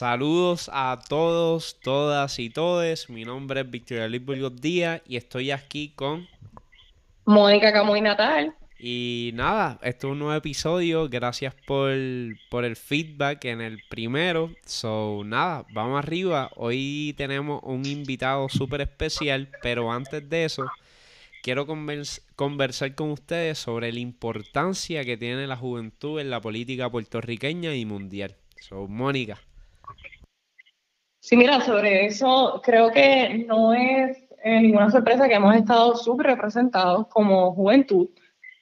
Saludos a todos, todas y todes. Mi nombre es Victoria Luis Burgos Díaz y estoy aquí con Mónica Camuy Natal. Y nada, esto es un nuevo episodio. Gracias por, por el feedback en el primero. So, nada, vamos arriba. Hoy tenemos un invitado súper especial, pero antes de eso, quiero conversar con ustedes sobre la importancia que tiene la juventud en la política puertorriqueña y mundial. So, Mónica. Sí, mira, sobre eso creo que no es eh, ninguna sorpresa que hemos estado subrepresentados como juventud.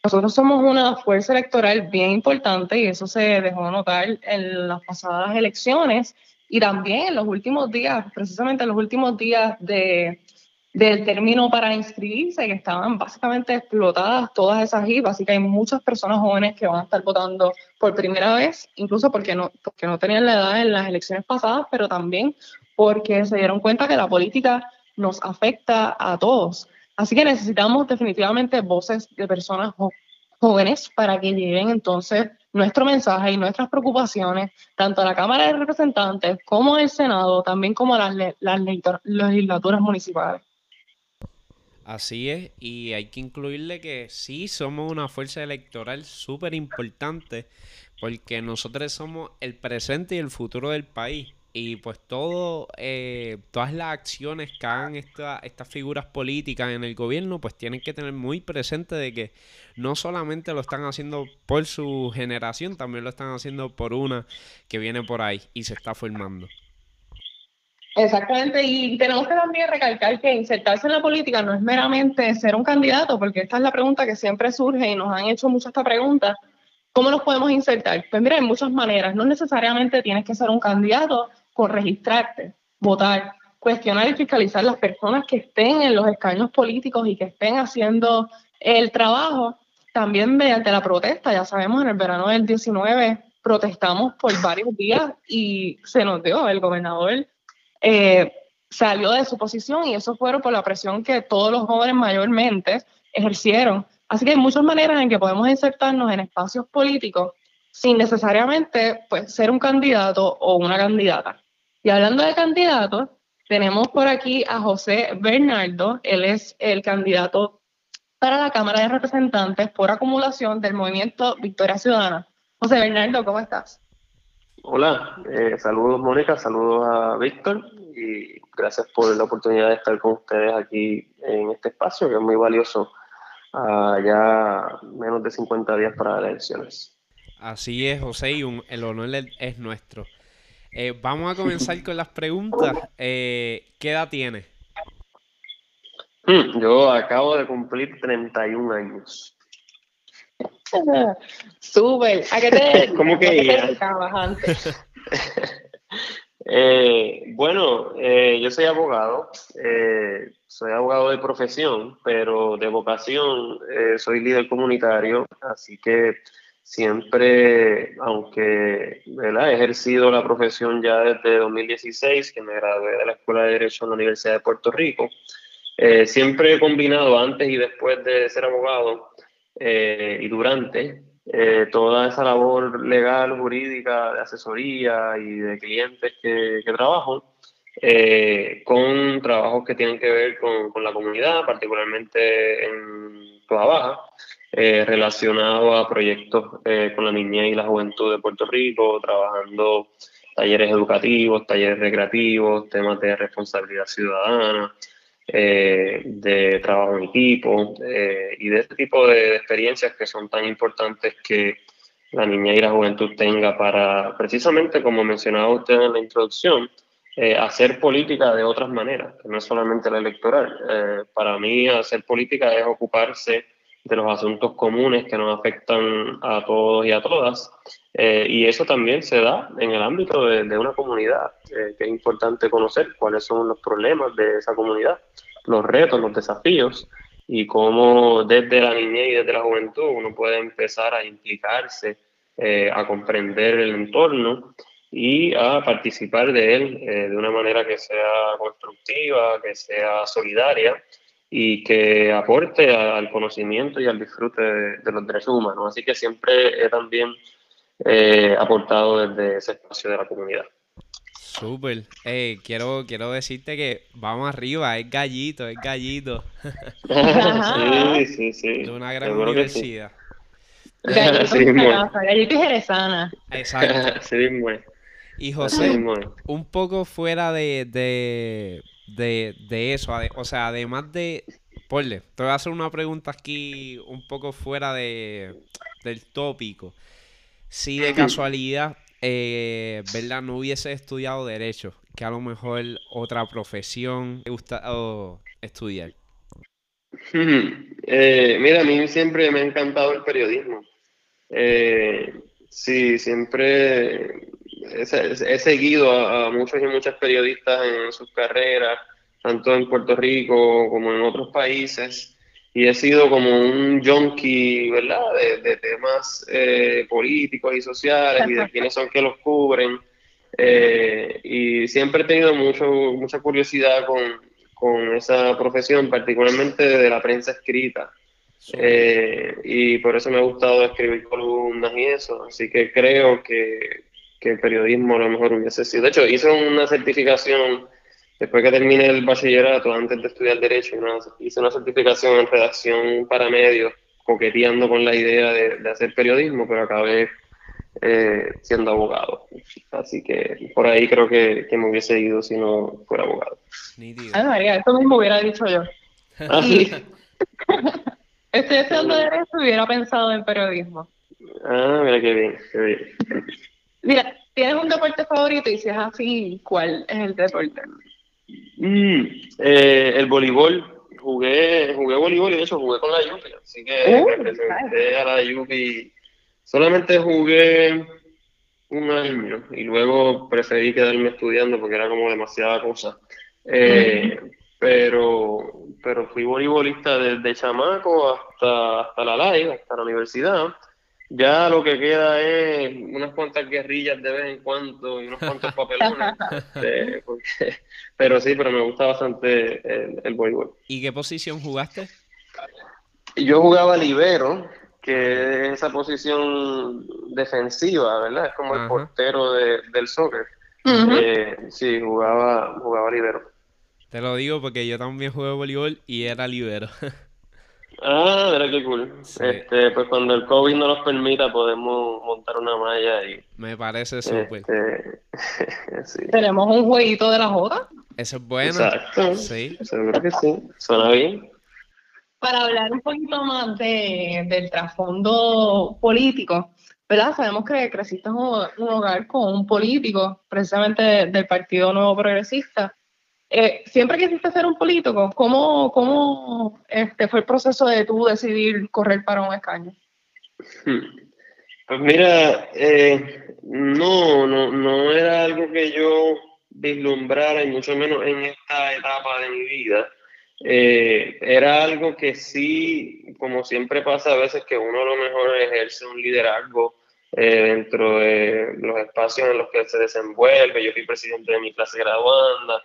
Nosotros somos una fuerza electoral bien importante y eso se dejó notar en las pasadas elecciones y también en los últimos días, precisamente en los últimos días de, del término para inscribirse, que estaban básicamente explotadas todas esas IVA, así que hay muchas personas jóvenes que van a estar votando por primera vez, incluso porque no, porque no tenían la edad en las elecciones pasadas, pero también porque se dieron cuenta que la política nos afecta a todos. Así que necesitamos definitivamente voces de personas jóvenes para que lleguen entonces nuestro mensaje y nuestras preocupaciones, tanto a la Cámara de Representantes como al Senado, también como a las, las legislaturas municipales. Así es, y hay que incluirle que sí somos una fuerza electoral súper importante porque nosotros somos el presente y el futuro del país. Y pues todo, eh, todas las acciones que hagan estas figuras políticas en el gobierno, pues tienen que tener muy presente de que no solamente lo están haciendo por su generación, también lo están haciendo por una que viene por ahí y se está formando. Exactamente, y tenemos que también recalcar que insertarse en la política no es meramente ser un candidato, porque esta es la pregunta que siempre surge y nos han hecho mucho esta pregunta. ¿Cómo nos podemos insertar? Pues mira, hay muchas maneras. No necesariamente tienes que ser un candidato, con registrarte, votar, cuestionar y fiscalizar las personas que estén en los escaños políticos y que estén haciendo el trabajo, también mediante la protesta. Ya sabemos, en el verano del 19 protestamos por varios días y se nos dio, el gobernador eh, salió de su posición y eso fue por la presión que todos los jóvenes mayormente ejercieron. Así que hay muchas maneras en que podemos insertarnos en espacios políticos sin necesariamente pues, ser un candidato o una candidata. Y hablando de candidatos, tenemos por aquí a José Bernardo. Él es el candidato para la Cámara de Representantes por acumulación del movimiento Victoria Ciudadana. José Bernardo, ¿cómo estás? Hola, eh, saludos Mónica, saludos a Víctor y gracias por la oportunidad de estar con ustedes aquí en este espacio que es muy valioso a ya menos de 50 días para las elecciones. Así es, José, y el honor es nuestro. Eh, vamos a comenzar con las preguntas. Eh, ¿Qué edad tienes? Hmm, yo acabo de cumplir 31 años. Súper. ¿A qué te ¿Cómo que eh, bueno, yo soy abogado, soy abogado de profesión, pero de vocación soy líder comunitario, así que siempre, aunque he ejercido la profesión ya desde 2016, que me gradué de la Escuela de Derecho en la Universidad de Puerto Rico, eh, siempre he combinado antes y después de ser abogado eh, y durante eh, toda esa labor legal, jurídica, de asesoría y de clientes que, que trabajo, con trabajos que tienen que ver con, con la comunidad, particularmente en Toda Baja. Eh, relacionado a proyectos eh, con la niñez y la juventud de Puerto Rico, trabajando talleres educativos, talleres recreativos, temas de responsabilidad ciudadana, eh, de trabajo en equipo y de este tipo de experiencias que son tan importantes que la niñez y la juventud tenga para, precisamente como mencionaba usted en la introducción, hacer política de otras maneras, que no es solamente la electoral. para mí, hacer política es ocuparse de los asuntos comunes que nos afectan a todos y a todas. Eh, y eso también se da en el ámbito de, una comunidad, eh, que es importante conocer cuáles son los problemas de esa comunidad, los retos, los desafíos y cómo desde la niñez y desde la juventud uno puede empezar a implicarse, eh, a comprender el entorno y a participar de él de una manera que sea constructiva, que sea solidaria y que aporte al conocimiento y al disfrute de, los derechos humanos. Así que siempre he también eh, aportado desde ese espacio de la comunidad. Súper. Eh, quiero, quiero decirte que vamos arriba, es gallito, es gallito. sí, sí, sí. De una gran universidad. Gallito, y jerezana. Exacto. Sí, mismo Y José, un poco fuera de, de, de, de eso, o sea, además de... Porle, te voy a hacer una pregunta aquí un poco fuera de, del tópico. Si de casualidad eh, ¿verdad? No hubiese estudiado Derecho, que a lo mejor otra profesión te gusta estudiar. Eh, mira, a mí siempre me ha encantado el periodismo. Eh, sí, siempre he, seguido a, muchos y muchas periodistas en sus carreras, tanto en Puerto Rico como en otros países y he sido como un junkie, ¿verdad?, de, temas eh, políticos y sociales y de quiénes son que los cubren. Eh, y siempre he tenido mucho, mucha curiosidad con, con esa profesión, particularmente de la prensa escrita. Eh, y por eso me ha gustado escribir columnas y eso. Así que creo que, que el periodismo a lo mejor hubiese sido. De hecho, hice una certificación Después que terminé el bachillerato, antes de estudiar Derecho, hice una certificación en redacción para medios, coqueteando con la idea de, hacer periodismo, pero acabé eh, siendo abogado. Así que por ahí creo que, me hubiese ido si no fuera abogado. Ay, María, eso mismo hubiera dicho yo. ¿Ah, sí? Estoy estudiando Derecho y hubiera pensado en periodismo. Ah, mira qué bien, qué bien. Mira, ¿tienes un deporte favorito? Y si es así, ¿cuál es el deporte? Mm, eh, el voleibol. Jugué, jugué voleibol y de hecho jugué con la Yupi, así que uh, representé a la Yupi. Solamente jugué un año y luego preferí quedarme estudiando porque era como demasiada cosa. Eh, pero, pero fui voleibolista desde chamaco hasta, hasta la live, hasta la universidad. Ya lo que queda es unas cuantas guerrillas de vez en cuando y unos cuantos papelones. Eh, pero sí, pero me gusta bastante el, el voleibol. ¿Y qué posición jugaste? Yo jugaba libero, que es esa posición defensiva, ¿verdad? Es como el portero del soccer. Eh, sí, jugaba, jugaba libero. Te lo digo porque yo también jugué voleibol y era libero. Ah, mira qué cool. Este, pues cuando el COVID no nos permita, podemos montar una malla y. Me parece súper. Este, Tenemos un jueguito de la joda. Eso es bueno. Exacto. Sí. Seguro que sí. Suena bien. Para hablar un poquito más de, del trasfondo político, ¿verdad? Sabemos que creciste en un hogar con un político, precisamente del Partido Nuevo Progresista. Eh, siempre quisiste ser un político, ¿cómo, cómo este, fue el proceso de tú decidir correr para un escaño? Pues mira, eh, no, no, no era algo que yo vislumbrara, y mucho menos en esta etapa de mi vida. Eh, era algo que sí, como siempre pasa a veces, que uno lo mejor ejerce un liderazgo dentro de los espacios en los que se desenvuelve. Yo fui presidente de mi clase graduanda,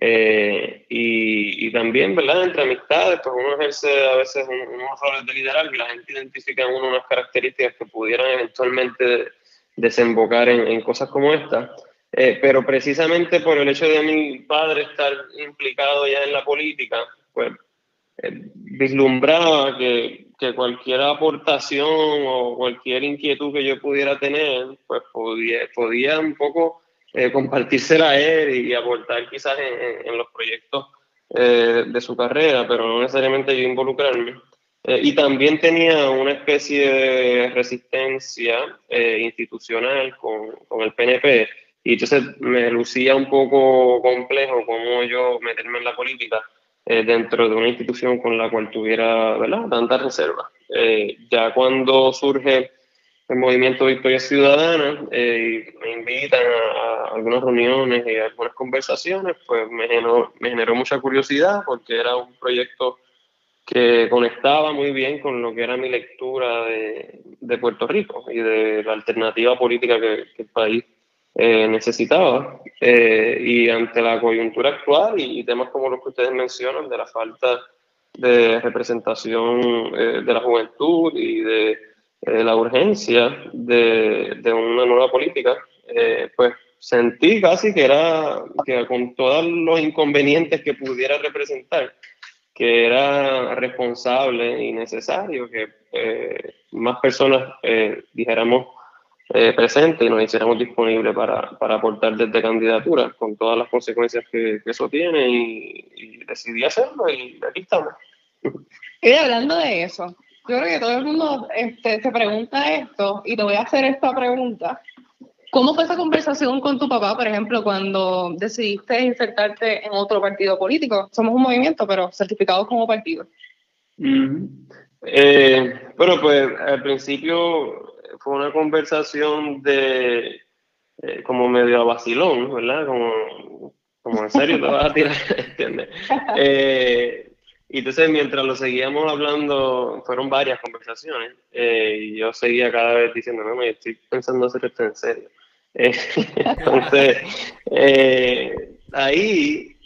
eh, y, y, también, ¿verdad? Entre amistades, pues uno ejerce a veces unos roles de liderazgo y la gente identifica en uno unas características que pudieran eventualmente desembocar en, en cosas como esta. Eh, pero precisamente por el hecho de mi padre estar implicado ya en la política, pues eh, vislumbraba que, que, cualquier aportación o cualquier inquietud que yo pudiera tener, pues podía, podía un poco eh, compartírsela a él y, aportar quizás en, los proyectos eh, de su carrera, pero no necesariamente yo involucrarme. Eh, y también tenía una especie de resistencia eh, institucional con, con, el PNP, y entonces me lucía un poco complejo cómo yo meterme en la política dentro de una institución con la cual tuviera ¿verdad? tantas reservas. ya cuando surge el movimiento Victoria Ciudadana eh, y me invitan a, algunas reuniones y a algunas conversaciones, pues me generó, me generó mucha curiosidad porque era un proyecto que conectaba muy bien con lo que era mi lectura de, de Puerto Rico y de la alternativa política que, el país eh, necesitaba. Eh, y ante la coyuntura actual y, temas como los que ustedes mencionan, de la falta de representación de la juventud y de eh, la urgencia de, de, una nueva política, eh, pues sentí casi que era, que con todos los inconvenientes que pudiera representar, que era responsable y necesario que eh, más personas eh, dijéramos eh, presentes y nos hiciéramos disponibles para, para, aportar desde candidatura, con todas las consecuencias que, eso tiene, y, decidí hacerlo y aquí estamos. Y hablando de eso, yo creo que todo el mundo este, se pregunta esto, y te voy a hacer esta pregunta. ¿Cómo fue esa conversación con tu papá, por ejemplo, cuando decidiste insertarte en otro partido político? Somos un movimiento, pero certificados como partido. Eh, bueno, pues al principio fue una conversación de eh, como medio a vacilón, ¿verdad? Como, como en serio te vas a tirar, ¿entiendes? Eh, y entonces mientras lo seguíamos hablando, fueron varias conversaciones, y yo seguía cada vez diciendo, no, me estoy pensando hacer esto en serio. entonces, ahí,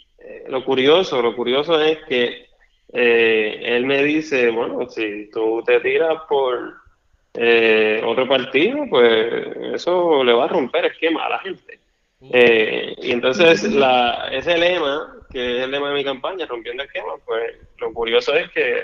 lo curioso, lo curioso es que eh, él me dice, bueno, si tú te tiras por eh, otro partido, pues eso le va a romper esquema a la gente. Eh, y entonces la, ese lema, que es el lema de mi campaña, rompiendo esquema, pues lo curioso es que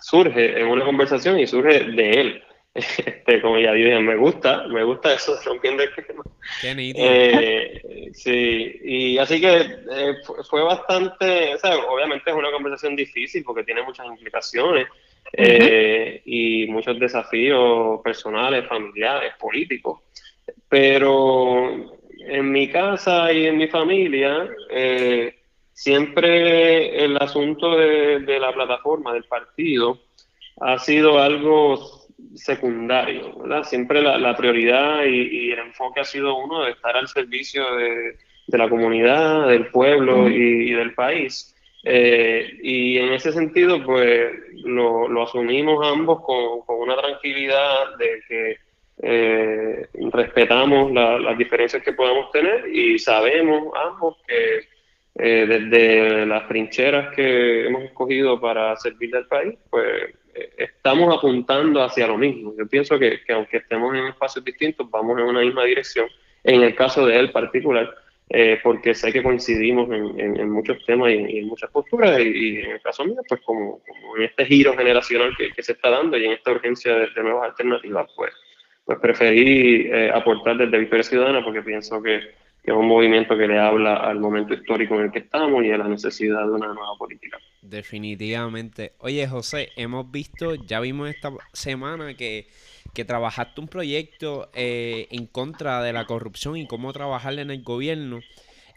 surge en una conversación y surge de él. Este, como ya dije, me gusta, me gusta eso rompiendo esquema. Eh, sí, y así que eh, fue bastante, o sea, obviamente es una conversación difícil porque tiene muchas implicaciones eh, y muchos desafíos personales, familiares, políticos, pero en mi casa y en mi familia siempre el asunto de, de la plataforma, del partido, ha sido algo secundario, ¿verdad? Siempre la, prioridad y, el enfoque ha sido uno de estar al servicio de, la comunidad, del pueblo y, del país. Eh, y en ese sentido, pues lo, asumimos ambos con, una tranquilidad de que eh, respetamos las diferencias que podamos tener y sabemos ambos que eh, desde las trincheras que hemos escogido para servir al país, pues estamos apuntando hacia lo mismo. Yo pienso que, aunque estemos en espacios distintos, vamos en una misma dirección. En el caso de él particular, eh, porque sé que coincidimos en, muchos temas y, en muchas posturas, y, en el caso mío, pues como, en este giro generacional que, se está dando y en esta urgencia de, nuevas alternativas, pues, pues preferí eh, aportar desde Victoria Ciudadana porque pienso que, que es un movimiento que le habla al momento histórico en el que estamos y a la necesidad de una nueva política. Definitivamente. Oye, José, hemos visto, ya vimos esta semana que, que trabajaste un proyecto eh, en contra de la corrupción y cómo trabajar en el gobierno.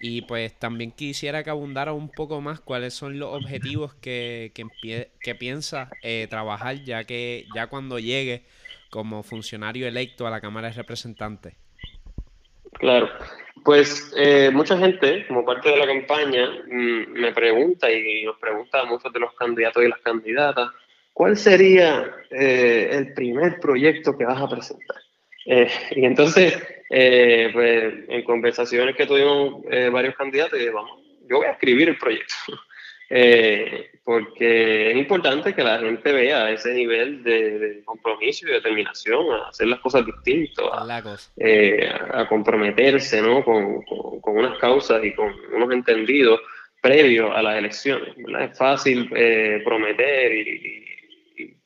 Y pues también quisiera que abundara un poco más cuáles son los objetivos que, que, que piensa eh, trabajar ya que ya cuando llegue como funcionario electo a la Cámara de Representantes. Claro, pues eh, mucha gente, como parte de la campaña, mm, me pregunta y nos pregunta a muchos de los candidatos y las candidatas, ¿cuál sería eh, el primer proyecto que vas a presentar? Eh, y entonces, pues, en conversaciones que tuvimos varios candidatos, vamos, yo voy a escribir el proyecto. Eh, porque es importante que la gente vea ese nivel de, compromiso y determinación a hacer las cosas distintas, a, eh, a comprometerse ¿no? Con, con, unas causas y con unos entendidos previos a las elecciones. Es fácil eh, prometer y,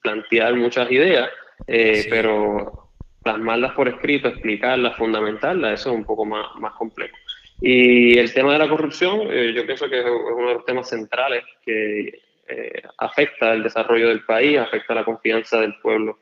plantear muchas ideas, pero plasmarlas por escrito, explicarlas, fundamentarlas, eso es un poco más, más complejo. Y el tema de la corrupción, eh, yo pienso que es uno de los temas centrales que eh, afecta el desarrollo del país, afecta la confianza del pueblo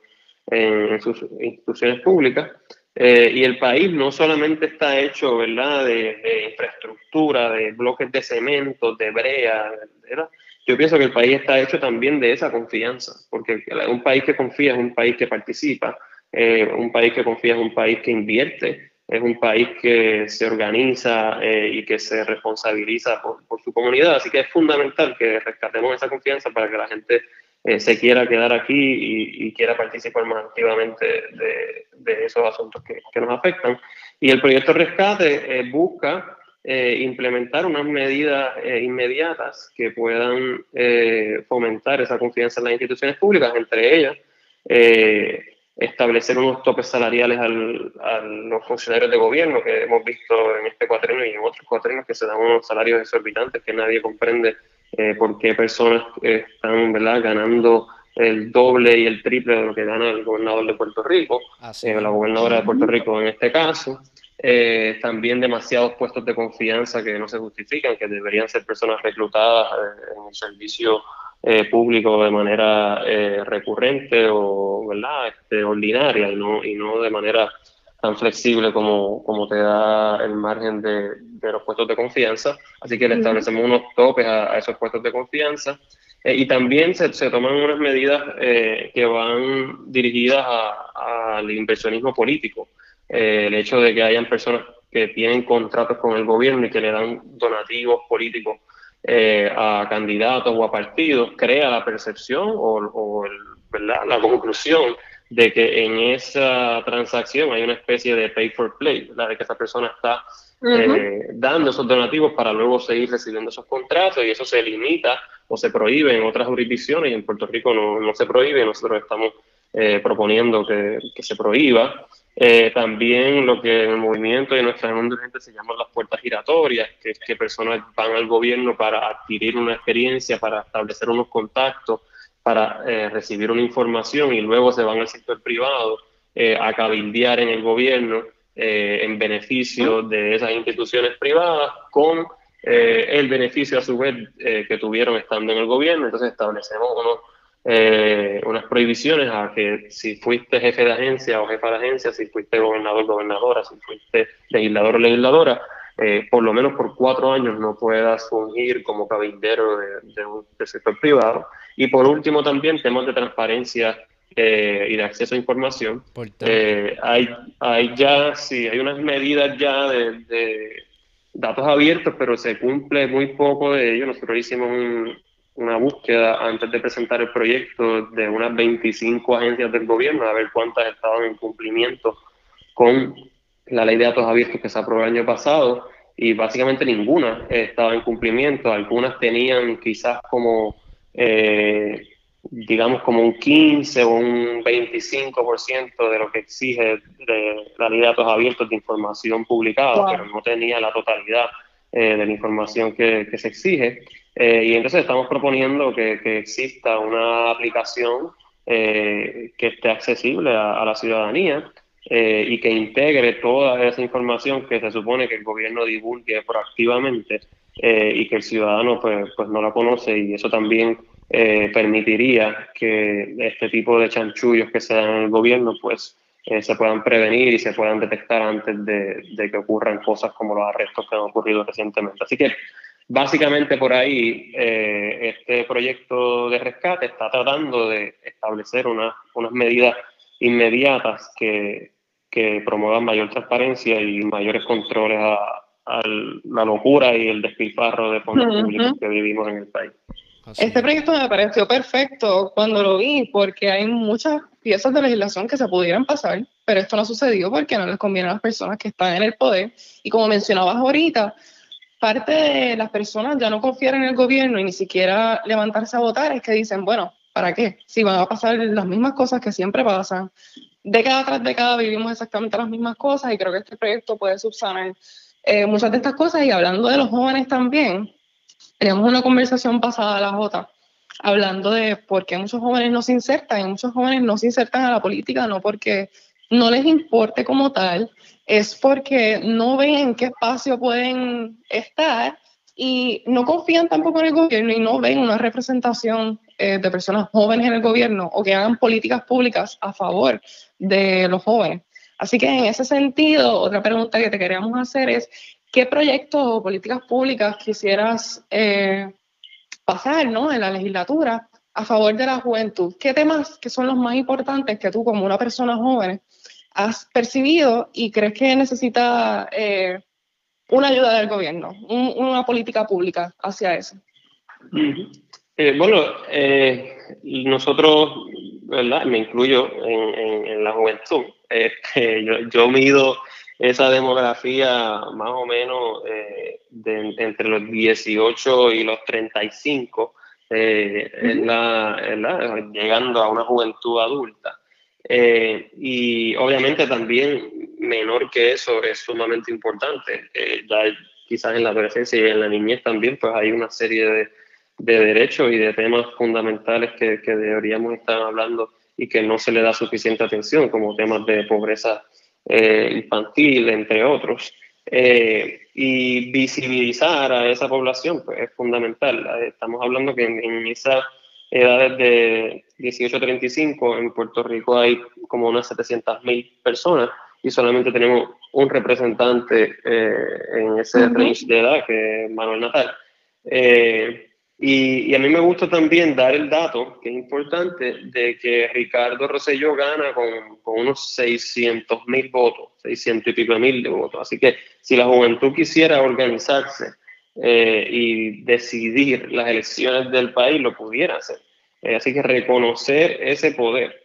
en, sus instituciones públicas. Eh, y el país no solamente está hecho ¿verdad? De, infraestructura, de bloques de cemento, de brea, ¿verdad? yo pienso que el país está hecho también de esa confianza, porque un país que confía es un país que participa, un país que confía es un país que invierte, es un país que se organiza eh, y que se responsabiliza por, su comunidad, así que es fundamental que rescatemos esa confianza para que la gente eh, se quiera quedar aquí y, quiera participar más activamente de, esos asuntos que, nos afectan. Y el proyecto Rescate eh, busca implementar unas medidas inmediatas que puedan fomentar esa confianza en las instituciones públicas, entre ellas establecer unos topes salariales al, a los funcionarios de gobierno que hemos visto en este cuatrienio y en otros cuatrenios que se dan unos salarios exorbitantes que nadie comprende eh, por qué personas están ¿verdad? ganando el doble y el triple de lo que gana el gobernador de Puerto Rico, eh, la gobernadora de Puerto Rico en este caso. Eh, también demasiados puestos de confianza que no se justifican, que deberían ser personas reclutadas en el servicio eh, público de manera eh, recurrente o ¿verdad? Este, ordinaria y no, y no de manera tan flexible como, como te da el margen de, de los puestos de confianza. Así que le establecemos unos topes a, esos puestos de confianza. Eh, y también se, se, toman unas medidas que van dirigidas al inversionismo político. el hecho de que hayan personas que tienen contratos con el gobierno y que le dan donativos políticos eh, a candidatos o a partidos, crea la percepción o, la conclusión de que en esa transacción hay una especie de pay for play, la de que esa persona está eh, dando esos donativos para luego seguir recibiendo esos contratos y eso se limita o se prohíbe en otras jurisdicciones y en Puerto Rico no, no se prohíbe, nosotros estamos eh, proponiendo que, que, se prohíba. Eh, también lo que en el movimiento de nuestra gente se llaman las puertas giratorias, que es que personas van al gobierno para adquirir una experiencia, para establecer unos contactos, para eh, recibir una información y luego se van al sector privado eh, a cabildear en el gobierno en beneficio de esas instituciones privadas con el beneficio a su vez que tuvieron estando en el gobierno. Entonces establecemos unos eh, unas prohibiciones a que si fuiste jefe de agencia o jefa de agencia, si fuiste gobernador, gobernadora, si fuiste legislador o legisladora, eh, por lo menos por cuatro años no puedas fungir como cabildero de, un sector privado. Y por último también temas de transparencia eh, y de acceso a información. hay, hay ya, sí, hay unas medidas ya de, de datos abiertos, pero se cumple muy poco de ello. Nosotros hicimos un, una búsqueda antes de presentar el proyecto de unas 25 agencias del gobierno, a ver cuántas estaban en cumplimiento con la ley de datos abiertos que se aprobó el año pasado y básicamente ninguna estaba en cumplimiento. Algunas tenían quizás como, eh, digamos, como un 15 o un 25% de lo que exige de la ley de datos abiertos de información publicada, pero no tenía la totalidad eh, de la información que, se exige. Eh, y entonces estamos proponiendo que, exista una aplicación eh, que esté accesible a, la ciudadanía y que integre toda esa información que se supone que el gobierno divulgue proactivamente y que el ciudadano pues, pues no la conoce y eso también permitiría que este tipo de chanchullos que se dan en el gobierno pues se puedan prevenir y se puedan detectar antes de, de, que ocurran cosas como los arrestos que han ocurrido recientemente. Así que Básicamente por ahí eh, este proyecto de rescate está tratando de establecer unas medidas inmediatas que, que, promuevan mayor transparencia y mayores controles a, la locura y el despilfarro de fondos públicos que vivimos en el país. Este proyecto me pareció perfecto cuando lo vi porque hay muchas piezas de legislación que se pudieran pasar, pero esto no sucedió porque no les conviene a las personas que están en el poder. Y como mencionabas ahorita, parte de las personas ya no confiar en el gobierno y ni siquiera levantarse a votar es que dicen, bueno, ¿para qué? Si van a pasar las mismas cosas que siempre pasan. Década tras década vivimos exactamente las mismas cosas y creo que este proyecto puede subsanar eh, muchas de estas cosas. Y hablando de los jóvenes también, teníamos una conversación pasada a la Jota hablando de por qué muchos jóvenes no se insertan y muchos jóvenes no se insertan a la política, no porque no les importe como tal, es porque no ven en qué espacio pueden estar y no confían tampoco en el gobierno y no ven una representación eh, de personas jóvenes en el gobierno o que hagan políticas públicas a favor de los jóvenes. Así que en ese sentido, otra pregunta que te queríamos hacer es, ¿qué proyectos o políticas públicas quisieras eh, pasar ¿no? en la legislatura a favor de la juventud? ¿Qué temas que son los más importantes que tú como una persona joven has percibido y crees que necesita eh, una ayuda del gobierno, una política pública hacia eso? Eh, bueno, nosotros, ¿verdad? Me incluyo en, la juventud. Este, yo, mido esa demografía más o menos de, entre los 18 y los 35, la, llegando a una juventud adulta. Eh, y obviamente también menor que eso es sumamente importante. Eh, ya quizás en la adolescencia y en la niñez también, pues hay una serie de, de derechos y de temas fundamentales que, que, deberíamos estar hablando y que no se le da suficiente atención, como temas de pobreza eh, infantil, entre otros. Eh, y visibilizar a esa población pues, es fundamental. Estamos hablando que en, en esas edades de 18 a 35 en Puerto Rico hay como unas 700.000 personas y solamente tenemos un representante eh, en ese range de edad, que es Manuel Natal. Eh, y, y, a mí me gusta también dar el dato, que es importante, de que Ricardo Rosselló gana con, con unos 600 mil votos, 600 y pico mil de votos. Así que si la juventud quisiera organizarse eh, y decidir las elecciones del país, lo pudiera hacer. Eh, así que reconocer ese poder,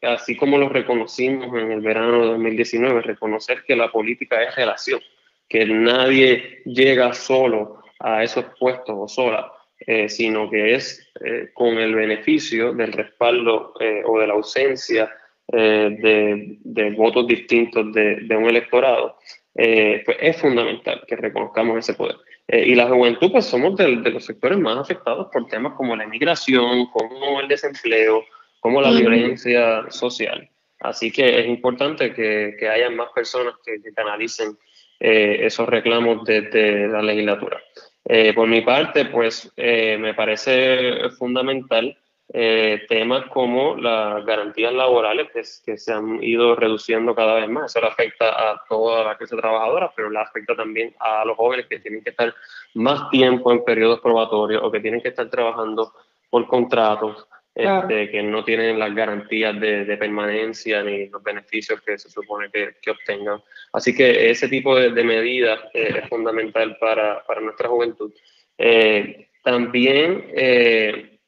así como lo reconocimos en el verano de 2019, reconocer que la política es relación, que nadie llega solo a esos puestos o sola, eh, sino que es eh, con el beneficio del respaldo o de la ausencia de, de, votos distintos de, de un electorado, pues es fundamental que reconozcamos ese poder. Eh, y la juventud, pues somos de, de, los sectores más afectados por temas como la inmigración, como el desempleo, como la violencia social. Así que es importante que, que haya más personas que, que canalicen eh, esos reclamos desde la legislatura. Eh, por mi parte, pues eh, me parece fundamental eh, temas como las garantías laborales que, se han ido reduciendo cada vez más. Eso le afecta a toda la clase trabajadora, pero le afecta también a los jóvenes que tienen que estar más tiempo en periodos probatorios o que tienen que estar trabajando por contratos. Claro. Este, que no tienen las garantías de, permanencia ni los beneficios que se supone que, obtengan. Así que ese tipo de, medidas eh, es fundamental para, nuestra juventud. Eh, también eh,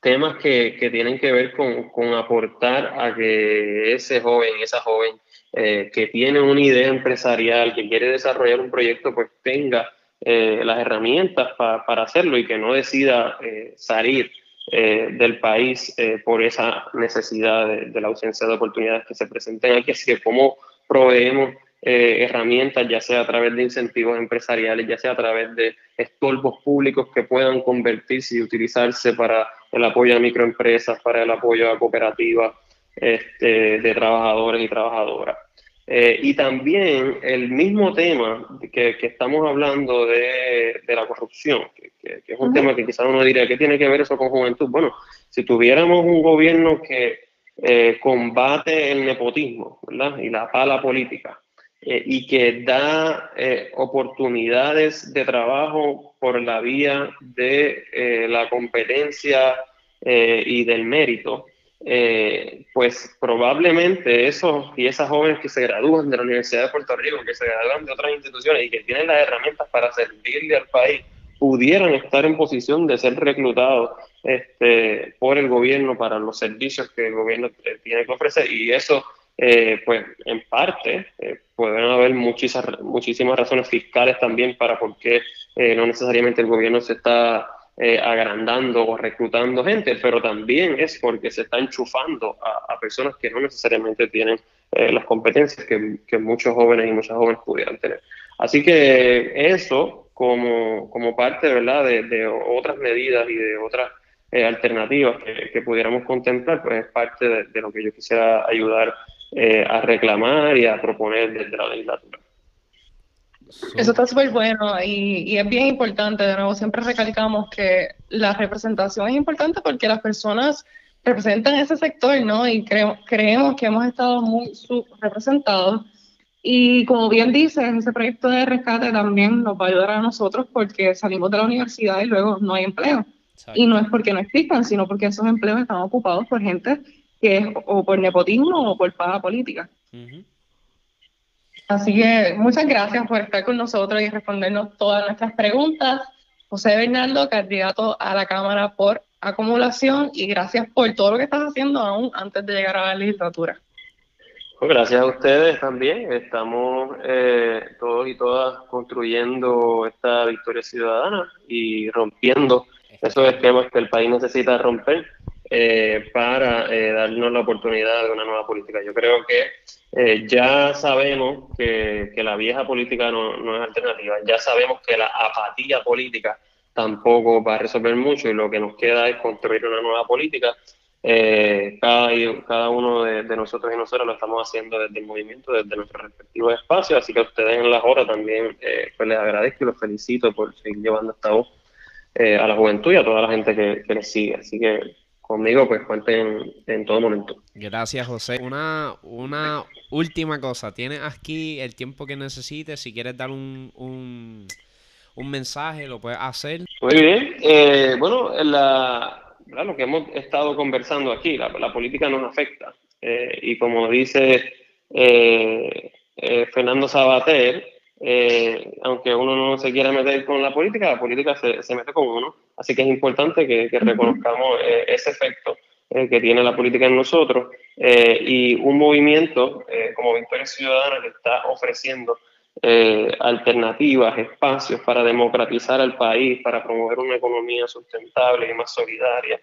temas que, tienen que ver con, aportar a que ese joven, esa joven eh, que tiene una idea empresarial, que quiere desarrollar un proyecto, pues tenga las herramientas pa, para hacerlo y que no decida salir eh, del país eh, por esa necesidad de, la ausencia de oportunidades que se presenten aquí. Así que cómo proveemos eh, herramientas, ya sea a través de incentivos empresariales, ya sea a través de estorbos públicos que puedan convertirse y utilizarse para el apoyo a microempresas, para el apoyo a cooperativas este, de trabajadores y trabajadoras. Eh, y también el mismo tema que, que estamos hablando de, de la corrupción, que, que, que es un uh -huh. tema que quizás uno diría, ¿qué tiene que ver eso con juventud? Bueno, si tuviéramos un gobierno que eh, combate el nepotismo ¿verdad? y la pala política, eh, y que da eh, oportunidades de trabajo por la vía de la competencia y del mérito, eh, pues probablemente esos y esas jóvenes que se gradúan de la Universidad de Puerto Rico, que se gradúan de otras instituciones y que tienen las herramientas para servirle al país, pudieran estar en posición de ser reclutados este, por el gobierno para los servicios que el gobierno tiene que ofrecer. Y eso eh, pues en parte eh, pueden haber muchísimas, muchísimas razones fiscales también para por qué eh, no necesariamente el gobierno se está eh, agrandando o reclutando gente, pero también es porque se está enchufando a, personas que no necesariamente tienen eh, las competencias que, muchos jóvenes y muchas jóvenes pudieran tener. Así que eso como, como parte ¿verdad? De, otras medidas y de otras eh, alternativas que, que, pudiéramos contemplar, pues es parte de, de lo que yo quisiera ayudar eh, a reclamar y a proponer desde la legislatura. Eso está súper bueno y, y, es bien importante, de nuevo, siempre recalcamos que la representación es importante porque las personas representan ese sector, ¿no? Y cre creemos que hemos estado muy subrepresentados. Y como bien dices, ese proyecto de rescate también nos va a ayudar a nosotros porque salimos de la universidad y luego no hay empleo. Exacto. Y no es porque no existan, sino porque esos empleos están ocupados por gente que es o por nepotismo o por paga política. Uh -huh. Así que muchas gracias por estar con nosotros y respondernos todas nuestras preguntas. José Bernardo, candidato a la Cámara por acumulación, y gracias por todo lo que estás haciendo aún antes de llegar a la legislatura. Pues gracias a ustedes también. Estamos eh, todos y todas construyendo esta victoria ciudadana y rompiendo esos esquemas que el país necesita romper eh, para eh, darnos la oportunidad de una nueva política. Yo creo que eh, ya sabemos que, la vieja política no, es alternativa, ya sabemos que la apatía política tampoco va a resolver mucho y lo que nos queda es construir una nueva política. cada, cada uno de, nosotros y nosotros lo estamos haciendo desde el movimiento, desde nuestros respectivos espacios, así que a ustedes en las horas también pues les agradezco y los felicito por seguir llevando esta voz a la juventud y a toda la gente que, que les sigue. Así que conmigo, pues cuenten en todo momento. Gracias, José. Una, una última cosa. Tienes aquí el tiempo que necesites. Si quieres dar un, un, mensaje, lo puedes hacer. Muy bien. Eh, bueno, la, lo que hemos estado conversando aquí, la, política nos afecta. Eh, y como dice eh, Fernando Sabater, eh, aunque uno no se quiera meter con la política, la política se, se mete con uno. Así que es importante que, reconozcamos eh, ese efecto eh, que tiene la política en nosotros y un movimiento como Victoria Ciudadana que está ofreciendo alternativas, espacios para democratizar al país, para promover una economía sustentable y más solidaria.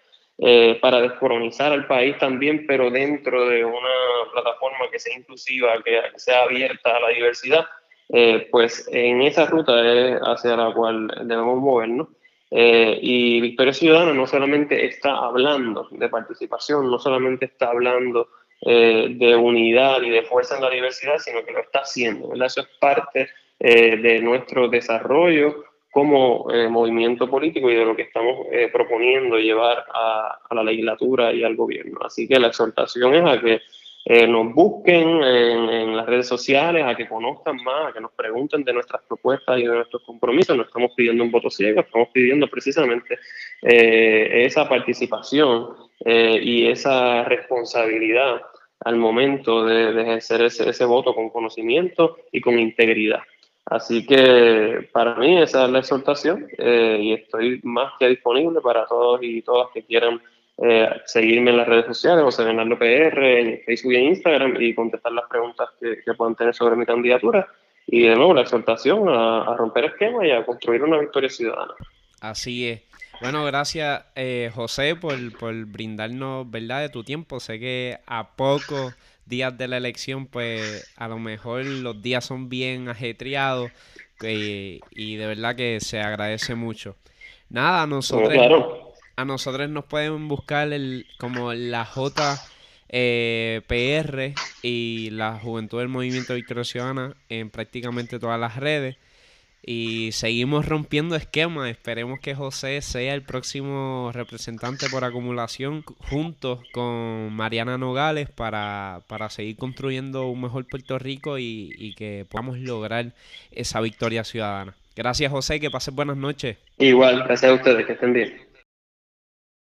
para descolonizar al país también, pero dentro de una plataforma que sea inclusiva, que sea abierta a la diversidad, eh, pues en esa ruta es hacia la cual debemos movernos. Eh, y Victoria Ciudadana no solamente está hablando de participación, no solamente está hablando eh, de unidad y de fuerza en la diversidad, sino que lo está haciendo. Eso es parte de nuestro desarrollo como movimiento político y de lo que estamos proponiendo llevar a, a la legislatura y al gobierno. Así que la exhortación es a que eh, nos busquen en, las redes sociales, a que conozcan más, a que nos pregunten de nuestras propuestas y de nuestros compromisos. No estamos pidiendo un voto ciego, estamos pidiendo precisamente eh, esa participación eh, y esa responsabilidad al momento de, ejercer ese, ese, voto con conocimiento y con integridad. Así que para mí esa es la exhortación y estoy más que disponible para todos y todas que quieran eh, seguirme en las redes sociales, José Bernardo PR, en Facebook y en Instagram y contestar las preguntas que, puedan tener sobre mi candidatura. Y de nuevo, la exhortación a, romper esquemas y a construir una victoria ciudadana. Así es. Bueno, gracias eh, José por, por brindarnos, ¿verdad?, de tu tiempo. Sé que a pocos días de la elección, pues a lo mejor los días son bien ajetreados eh, y de verdad que se agradece mucho. Nada, nosotros... claro a nosotros nos pueden buscar el, como la JPR y la Juventud del Movimiento Victoria Ciudadana en prácticamente todas las redes. Y seguimos rompiendo esquemas. Esperemos que José sea el próximo representante por acumulación junto con Mariana Nogales para, para seguir construyendo un mejor Puerto Rico y, y que podamos lograr esa victoria ciudadana. Gracias José, que pasen buenas noches. Igual, gracias a ustedes, que estén bien.